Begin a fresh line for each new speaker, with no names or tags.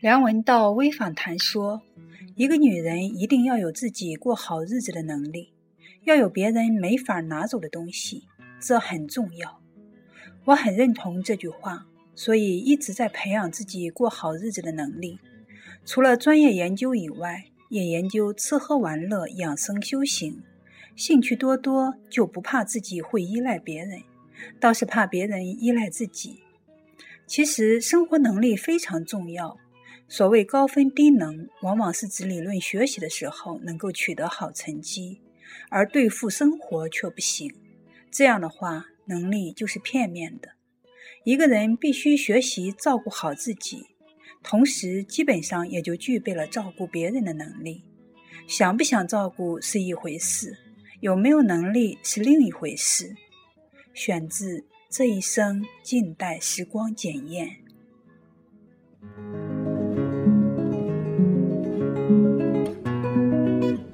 梁文道微访谈说：“一个女人一定要有自己过好日子的能力，要有别人没法拿走的东西，这很重要。”我很认同这句话，所以一直在培养自己过好日子的能力。除了专业研究以外，也研究吃喝玩乐、养生修行，兴趣多多，就不怕自己会依赖别人，倒是怕别人依赖自己。其实生活能力非常重要。所谓高分低能，往往是指理论学习的时候能够取得好成绩，而对付生活却不行。这样的话，能力就是片面的。一个人必须学习照顾好自己，同时基本上也就具备了照顾别人的能力。想不想照顾是一回事，有没有能力是另一回事。选自《这一生静待时光检验》。